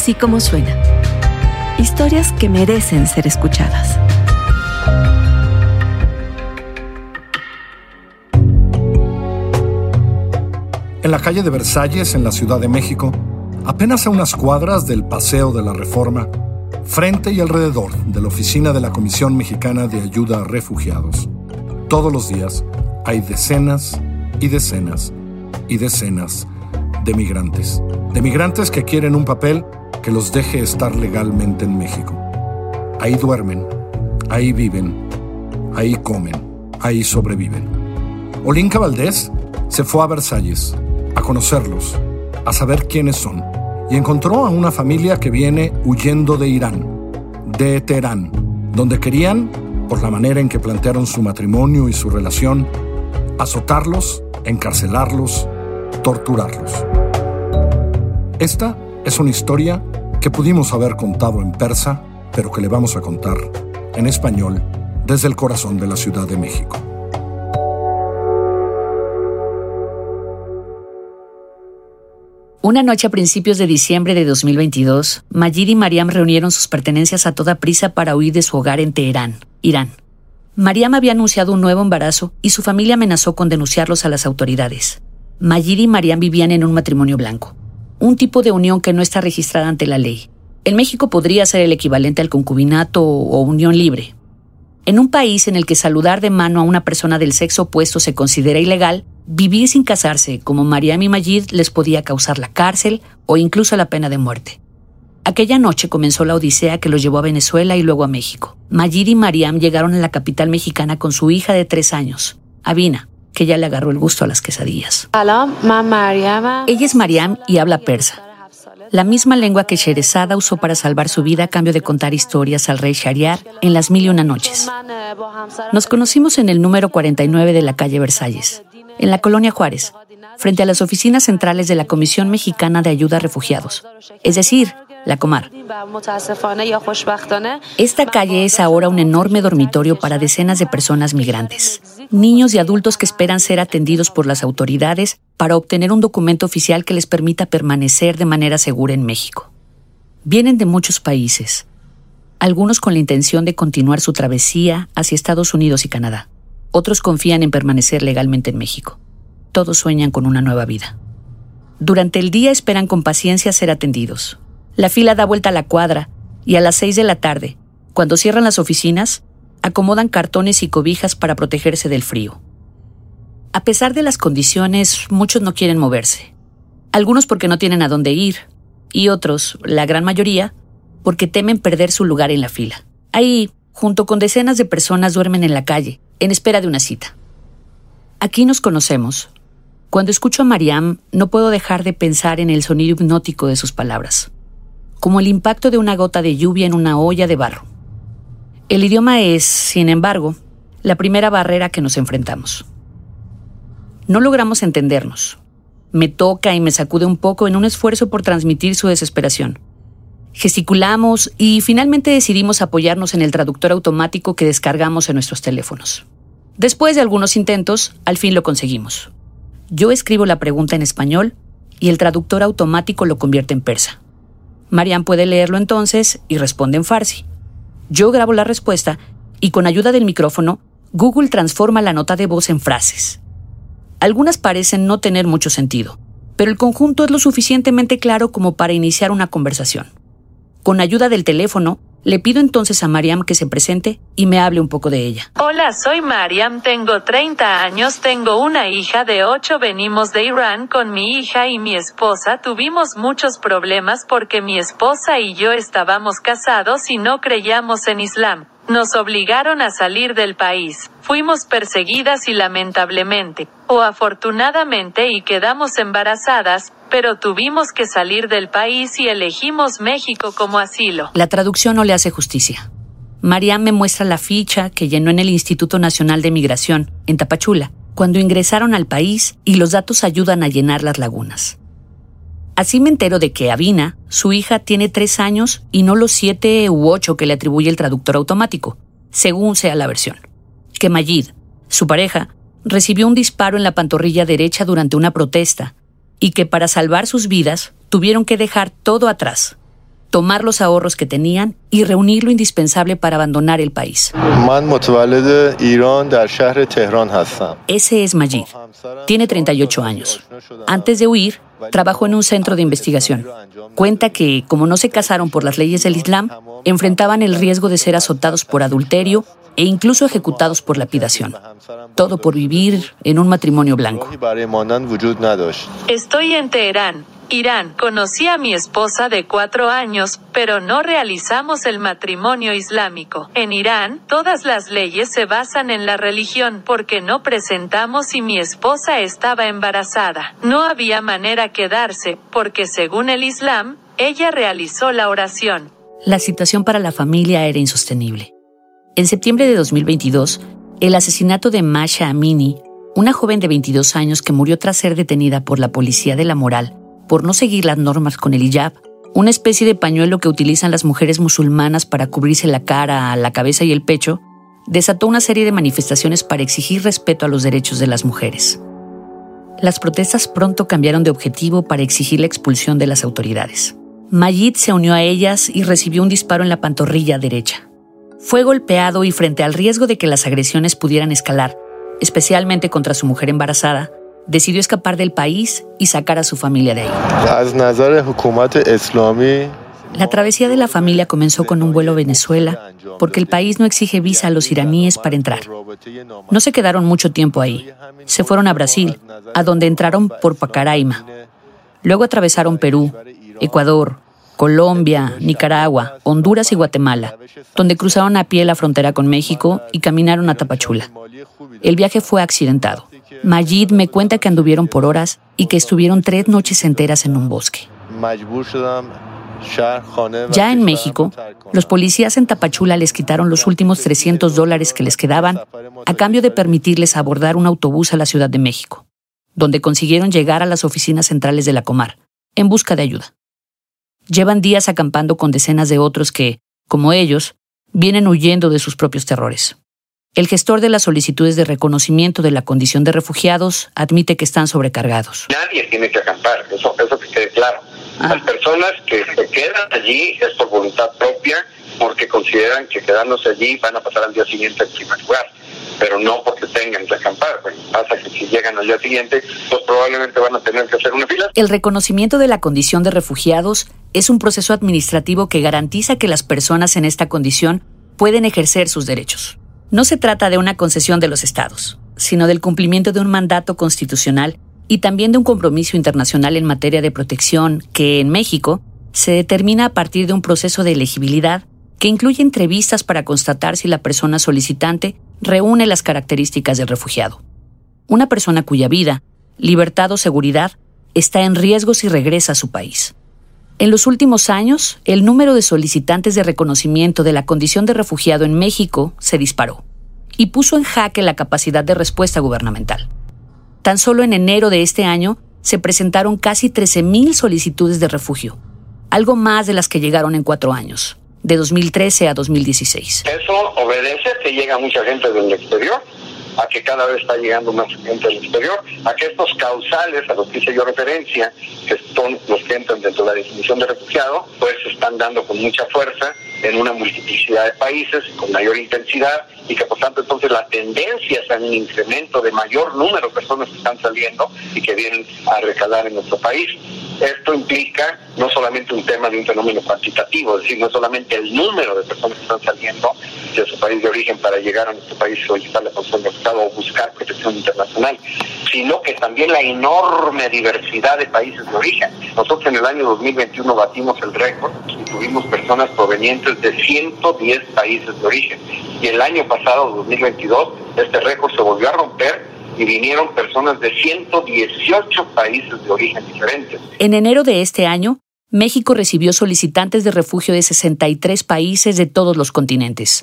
así como suena. Historias que merecen ser escuchadas. En la calle de Versalles, en la Ciudad de México, apenas a unas cuadras del Paseo de la Reforma, frente y alrededor de la oficina de la Comisión Mexicana de Ayuda a Refugiados, todos los días hay decenas y decenas y decenas de migrantes. De migrantes que quieren un papel que los deje estar legalmente en México. Ahí duermen, ahí viven, ahí comen, ahí sobreviven. Olinka Valdés se fue a Versalles a conocerlos, a saber quiénes son, y encontró a una familia que viene huyendo de Irán, de Teherán, donde querían, por la manera en que plantearon su matrimonio y su relación, azotarlos, encarcelarlos, torturarlos. Esta es una historia que pudimos haber contado en persa, pero que le vamos a contar en español desde el corazón de la Ciudad de México. Una noche a principios de diciembre de 2022, Majid y Mariam reunieron sus pertenencias a toda prisa para huir de su hogar en Teherán, Irán. Mariam había anunciado un nuevo embarazo y su familia amenazó con denunciarlos a las autoridades. Majid y Mariam vivían en un matrimonio blanco un tipo de unión que no está registrada ante la ley. En México podría ser el equivalente al concubinato o unión libre. En un país en el que saludar de mano a una persona del sexo opuesto se considera ilegal, vivir sin casarse como Mariam y Majid les podía causar la cárcel o incluso la pena de muerte. Aquella noche comenzó la odisea que los llevó a Venezuela y luego a México. Majid y Mariam llegaron a la capital mexicana con su hija de tres años, Avina, que ya le agarró el gusto a las quesadillas. Ella es Mariam y habla persa, la misma lengua que Sherezada usó para salvar su vida a cambio de contar historias al rey Shariar en las mil y una noches. Nos conocimos en el número 49 de la calle Versalles, en la colonia Juárez, frente a las oficinas centrales de la Comisión Mexicana de Ayuda a Refugiados, es decir, la Comar. Esta calle es ahora un enorme dormitorio para decenas de personas migrantes, niños y adultos que esperan ser atendidos por las autoridades para obtener un documento oficial que les permita permanecer de manera segura en México. Vienen de muchos países, algunos con la intención de continuar su travesía hacia Estados Unidos y Canadá. Otros confían en permanecer legalmente en México. Todos sueñan con una nueva vida. Durante el día esperan con paciencia ser atendidos, la fila da vuelta a la cuadra y a las seis de la tarde, cuando cierran las oficinas, acomodan cartones y cobijas para protegerse del frío. A pesar de las condiciones, muchos no quieren moverse. Algunos porque no tienen a dónde ir y otros, la gran mayoría, porque temen perder su lugar en la fila. Ahí, junto con decenas de personas, duermen en la calle, en espera de una cita. Aquí nos conocemos. Cuando escucho a Mariam, no puedo dejar de pensar en el sonido hipnótico de sus palabras como el impacto de una gota de lluvia en una olla de barro. El idioma es, sin embargo, la primera barrera que nos enfrentamos. No logramos entendernos. Me toca y me sacude un poco en un esfuerzo por transmitir su desesperación. Gesticulamos y finalmente decidimos apoyarnos en el traductor automático que descargamos en nuestros teléfonos. Después de algunos intentos, al fin lo conseguimos. Yo escribo la pregunta en español y el traductor automático lo convierte en persa. Marian puede leerlo entonces y responde en farsi. Yo grabo la respuesta y con ayuda del micrófono, Google transforma la nota de voz en frases. Algunas parecen no tener mucho sentido, pero el conjunto es lo suficientemente claro como para iniciar una conversación. Con ayuda del teléfono, le pido entonces a Mariam que se presente y me hable un poco de ella. Hola, soy Mariam, tengo 30 años, tengo una hija de 8, venimos de Irán con mi hija y mi esposa, tuvimos muchos problemas porque mi esposa y yo estábamos casados y no creíamos en Islam. Nos obligaron a salir del país. Fuimos perseguidas y lamentablemente, o afortunadamente y quedamos embarazadas, pero tuvimos que salir del país y elegimos México como asilo. La traducción no le hace justicia. Mariam me muestra la ficha que llenó en el Instituto Nacional de Migración, en Tapachula, cuando ingresaron al país y los datos ayudan a llenar las lagunas. Así me entero de que Avina, su hija, tiene tres años y no los siete u ocho que le atribuye el traductor automático, según sea la versión. Que Mayid, su pareja, recibió un disparo en la pantorrilla derecha durante una protesta y que para salvar sus vidas tuvieron que dejar todo atrás. Tomar los ahorros que tenían y reunir lo indispensable para abandonar el país. Ese es Majid. Tiene 38 años. Antes de huir, trabajó en un centro de investigación. Cuenta que, como no se casaron por las leyes del Islam, enfrentaban el riesgo de ser azotados por adulterio e incluso ejecutados por lapidación. Todo por vivir en un matrimonio blanco. Estoy en Teherán, Irán. Conocí a mi esposa de cuatro años, pero no realizamos el matrimonio islámico. En Irán, todas las leyes se basan en la religión porque no presentamos y mi esposa estaba embarazada. No había manera quedarse, porque según el Islam, ella realizó la oración. La situación para la familia era insostenible. En septiembre de 2022, el asesinato de Masha Amini, una joven de 22 años que murió tras ser detenida por la policía de la moral por no seguir las normas con el hijab, una especie de pañuelo que utilizan las mujeres musulmanas para cubrirse la cara, la cabeza y el pecho, desató una serie de manifestaciones para exigir respeto a los derechos de las mujeres. Las protestas pronto cambiaron de objetivo para exigir la expulsión de las autoridades. Mayid se unió a ellas y recibió un disparo en la pantorrilla derecha. Fue golpeado y frente al riesgo de que las agresiones pudieran escalar, especialmente contra su mujer embarazada, decidió escapar del país y sacar a su familia de ahí. La travesía de la familia comenzó con un vuelo a Venezuela porque el país no exige visa a los iraníes para entrar. No se quedaron mucho tiempo ahí. Se fueron a Brasil, a donde entraron por Pacaraima. Luego atravesaron Perú, Ecuador, Colombia, Nicaragua, Honduras y Guatemala, donde cruzaron a pie la frontera con México y caminaron a Tapachula. El viaje fue accidentado. Majid me cuenta que anduvieron por horas y que estuvieron tres noches enteras en un bosque. Ya en México, los policías en Tapachula les quitaron los últimos 300 dólares que les quedaban a cambio de permitirles abordar un autobús a la Ciudad de México, donde consiguieron llegar a las oficinas centrales de la Comar, en busca de ayuda. Llevan días acampando con decenas de otros que, como ellos, vienen huyendo de sus propios terrores. El gestor de las solicitudes de reconocimiento de la condición de refugiados admite que están sobrecargados. Nadie tiene que acampar, eso, eso que quede claro. Ah. Las personas que se quedan allí es por voluntad propia, porque consideran que quedándose allí van a pasar al día siguiente en primer lugar pero no porque tengan que acampar. Pues pasa que si llegan al día siguiente, pues probablemente van a tener que hacer una fila. El reconocimiento de la condición de refugiados es un proceso administrativo que garantiza que las personas en esta condición pueden ejercer sus derechos. No se trata de una concesión de los estados, sino del cumplimiento de un mandato constitucional y también de un compromiso internacional en materia de protección que en México se determina a partir de un proceso de elegibilidad que incluye entrevistas para constatar si la persona solicitante reúne las características del refugiado. Una persona cuya vida, libertad o seguridad está en riesgo si regresa a su país. En los últimos años, el número de solicitantes de reconocimiento de la condición de refugiado en México se disparó y puso en jaque la capacidad de respuesta gubernamental. Tan solo en enero de este año se presentaron casi 13.000 solicitudes de refugio, algo más de las que llegaron en cuatro años de 2013 a 2016. Eso obedece que llega mucha gente del exterior, a que cada vez está llegando más gente del exterior, a que estos causales a los que hice yo referencia, que son los que entran dentro de la definición de refugiado, pues se están dando con mucha fuerza en una multiplicidad de países, con mayor intensidad, y que por tanto entonces la tendencia es a un incremento de mayor número de personas que están saliendo y que vienen a recalar en nuestro país. Esto implica no solamente un tema de un fenómeno cuantitativo, es decir, no solamente el número de personas que están saliendo de su país de origen para llegar a nuestro país y solicitar la posición de Estado o buscar protección internacional, sino que también la enorme diversidad de países de origen. Nosotros en el año 2021 batimos el récord y tuvimos personas provenientes de 110 países de origen. Y el año pasado, 2022, este récord se volvió a romper y vinieron personas de 118 países de origen diferentes. En enero de este año, México recibió solicitantes de refugio de 63 países de todos los continentes.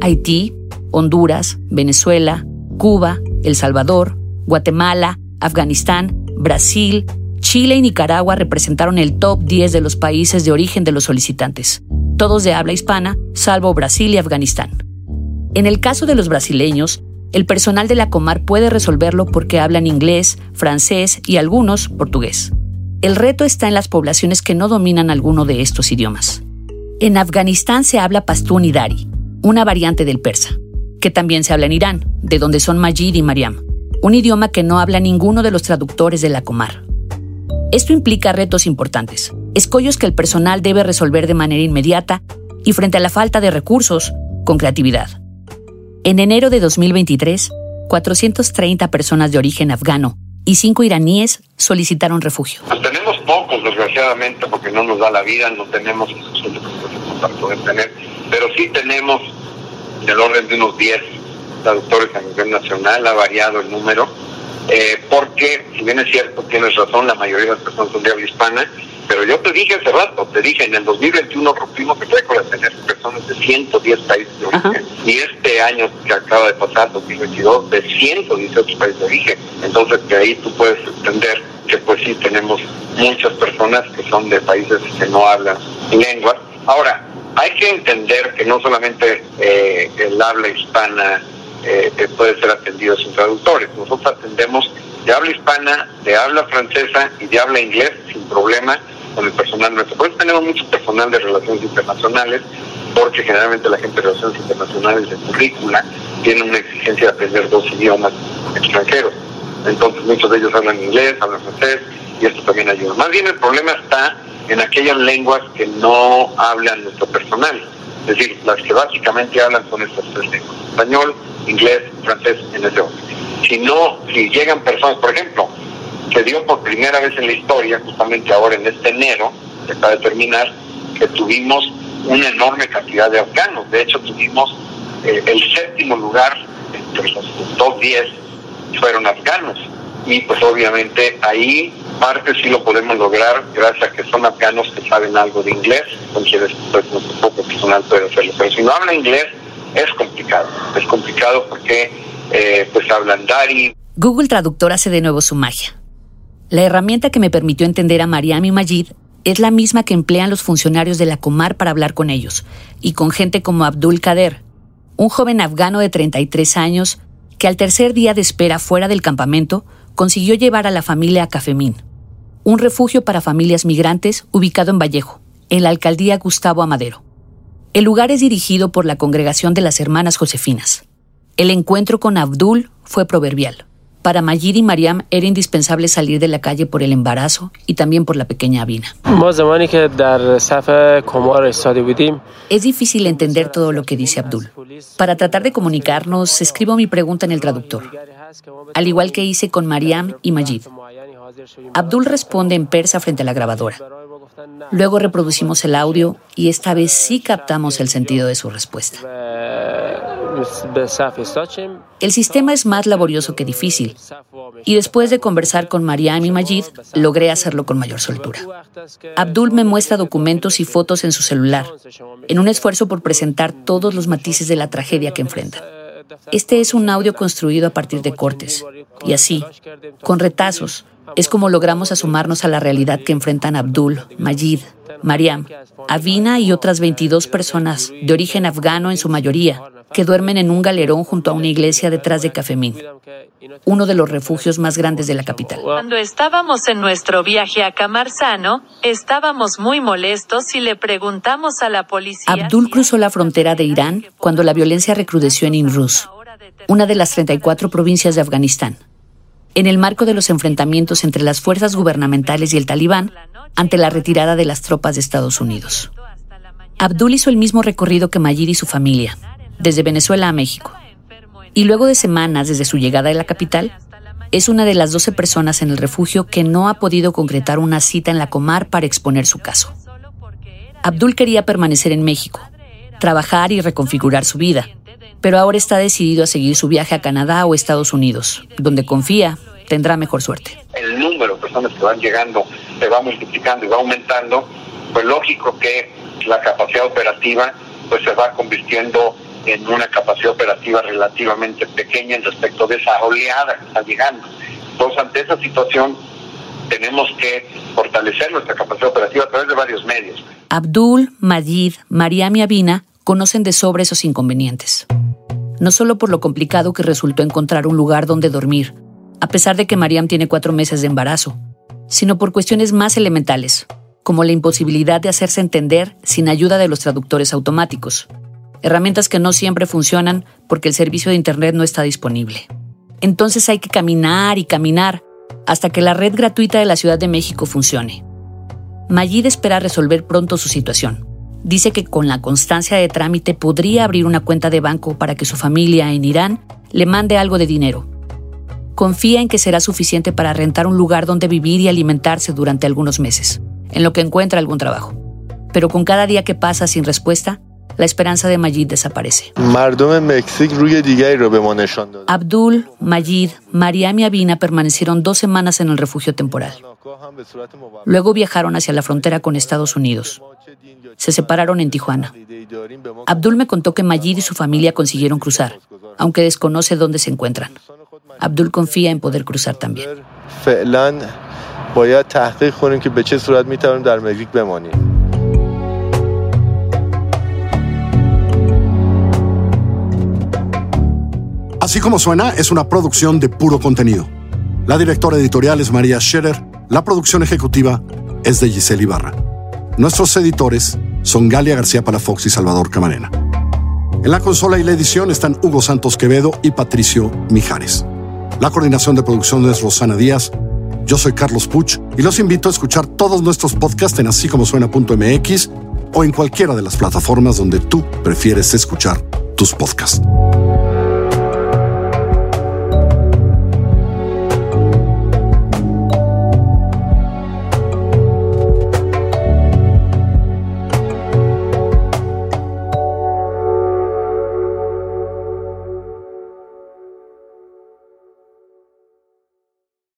Haití, Honduras, Venezuela, Cuba, El Salvador, Guatemala, Afganistán, Brasil, Chile y Nicaragua representaron el top 10 de los países de origen de los solicitantes, todos de habla hispana, salvo Brasil y Afganistán. En el caso de los brasileños, el personal de la Comar puede resolverlo porque hablan inglés, francés y algunos portugués. El reto está en las poblaciones que no dominan alguno de estos idiomas. En Afganistán se habla pastún y dari, una variante del persa, que también se habla en Irán, de donde son Majid y Mariam, un idioma que no habla ninguno de los traductores de la Comar. Esto implica retos importantes, escollos que el personal debe resolver de manera inmediata y frente a la falta de recursos, con creatividad. En enero de 2023, 430 personas de origen afgano y cinco iraníes solicitaron refugio. Pues tenemos pocos, desgraciadamente, porque no nos da la vida, no tenemos poder tener, pero sí tenemos del orden de unos 10 traductores a nivel nacional, ha variado el número, eh, porque, si bien es cierto, tienes razón, la mayoría de las personas son de habla hispana, pero yo te dije hace rato, te dije, en el 2021 rompimos el récord de tener personas de 110 países de origen. Y este año que acaba de pasar, 2022, de 118 países de origen. Entonces, de ahí tú puedes entender que pues sí tenemos muchas personas que son de países que no hablan lenguas. Ahora, hay que entender que no solamente eh, el habla hispana eh, puede ser atendido sin traductores. Nosotros atendemos de habla hispana, de habla francesa y de habla inglés sin problema con el personal nuestro. Por eso tenemos mucho personal de relaciones internacionales, porque generalmente la gente de relaciones internacionales de currícula tiene una exigencia de aprender dos idiomas extranjeros. Entonces muchos de ellos hablan inglés, hablan francés, y esto también ayuda. Más bien el problema está en aquellas lenguas que no hablan nuestro personal. Es decir, las que básicamente hablan son estas tres lenguas. Español, inglés, francés, en ese orden. Si no, si llegan personas, por ejemplo, se dio por primera vez en la historia, justamente ahora en este enero, que acaba de terminar, que tuvimos una enorme cantidad de afganos. De hecho, tuvimos eh, el séptimo lugar entre los top 10 fueron afganos. Y pues obviamente ahí parte sí lo podemos lograr gracias a que son afganos que saben algo de inglés, entonces pues nuestro poco personal puede hacerlo. Pero si no habla inglés, es complicado. Es complicado porque eh, pues hablan Dari. Google Traductor hace de nuevo su magia. La herramienta que me permitió entender a Mariam y Majid es la misma que emplean los funcionarios de la Comar para hablar con ellos, y con gente como Abdul Kader, un joven afgano de 33 años que al tercer día de espera fuera del campamento consiguió llevar a la familia a Cafemín, un refugio para familias migrantes ubicado en Vallejo, en la alcaldía Gustavo Amadero. El lugar es dirigido por la Congregación de las Hermanas Josefinas. El encuentro con Abdul fue proverbial. Para Mayid y Mariam era indispensable salir de la calle por el embarazo y también por la pequeña Avina. Es difícil entender todo lo que dice Abdul. Para tratar de comunicarnos, escribo mi pregunta en el traductor, al igual que hice con Mariam y Majid. Abdul responde en persa frente a la grabadora. Luego reproducimos el audio y esta vez sí captamos el sentido de su respuesta. El sistema es más laborioso que difícil, y después de conversar con Mariam y Majid, logré hacerlo con mayor soltura. Abdul me muestra documentos y fotos en su celular, en un esfuerzo por presentar todos los matices de la tragedia que enfrentan. Este es un audio construido a partir de cortes, y así, con retazos, es como logramos asomarnos a la realidad que enfrentan Abdul, Majid, Mariam, Avina y otras 22 personas de origen afgano en su mayoría, que duermen en un galerón junto a una iglesia detrás de Cafemín, uno de los refugios más grandes de la capital. Cuando estábamos en nuestro viaje a Camarzano, estábamos muy molestos y le preguntamos a la policía. Abdul cruzó la frontera de Irán cuando la violencia recrudeció en Inruz, una de las 34 provincias de Afganistán, en el marco de los enfrentamientos entre las fuerzas gubernamentales y el talibán ante la retirada de las tropas de Estados Unidos. Abdul hizo el mismo recorrido que Mayir y su familia, desde Venezuela a México. Y luego de semanas desde su llegada a la capital, es una de las 12 personas en el refugio que no ha podido concretar una cita en la Comar para exponer su caso. Abdul quería permanecer en México, trabajar y reconfigurar su vida, pero ahora está decidido a seguir su viaje a Canadá o Estados Unidos, donde confía tendrá mejor suerte. El número de personas que van llegando se va multiplicando y va aumentando, pues lógico que la capacidad operativa pues se va convirtiendo en una capacidad operativa relativamente pequeña en respecto de esa oleada que está llegando. Entonces, ante esa situación, tenemos que fortalecer nuestra capacidad operativa a través de varios medios. Abdul, Majid, Mariam y Abina conocen de sobre esos inconvenientes. No solo por lo complicado que resultó encontrar un lugar donde dormir, a pesar de que Mariam tiene cuatro meses de embarazo, sino por cuestiones más elementales, como la imposibilidad de hacerse entender sin ayuda de los traductores automáticos, herramientas que no siempre funcionan porque el servicio de Internet no está disponible. Entonces hay que caminar y caminar hasta que la red gratuita de la Ciudad de México funcione. Mayid espera resolver pronto su situación. Dice que con la constancia de trámite podría abrir una cuenta de banco para que su familia en Irán le mande algo de dinero. Confía en que será suficiente para rentar un lugar donde vivir y alimentarse durante algunos meses, en lo que encuentra algún trabajo. Pero con cada día que pasa sin respuesta, la esperanza de Majid desaparece. Abdul, Majid, Mariam y Abina permanecieron dos semanas en el refugio temporal. Luego viajaron hacia la frontera con Estados Unidos. Se separaron en Tijuana. Abdul me contó que Majid y su familia consiguieron cruzar, aunque desconoce dónde se encuentran. Abdul confía en poder cruzar también. Así como suena, es una producción de puro contenido. La directora editorial es María Scherer, la producción ejecutiva es de Giselle Ibarra. Nuestros editores son Galia García Palafox y Salvador Camarena. En la consola y la edición están Hugo Santos Quevedo y Patricio Mijares. La coordinación de producción es Rosana Díaz. Yo soy Carlos Puch y los invito a escuchar todos nuestros podcasts en así como suena.mx o en cualquiera de las plataformas donde tú prefieres escuchar tus podcasts.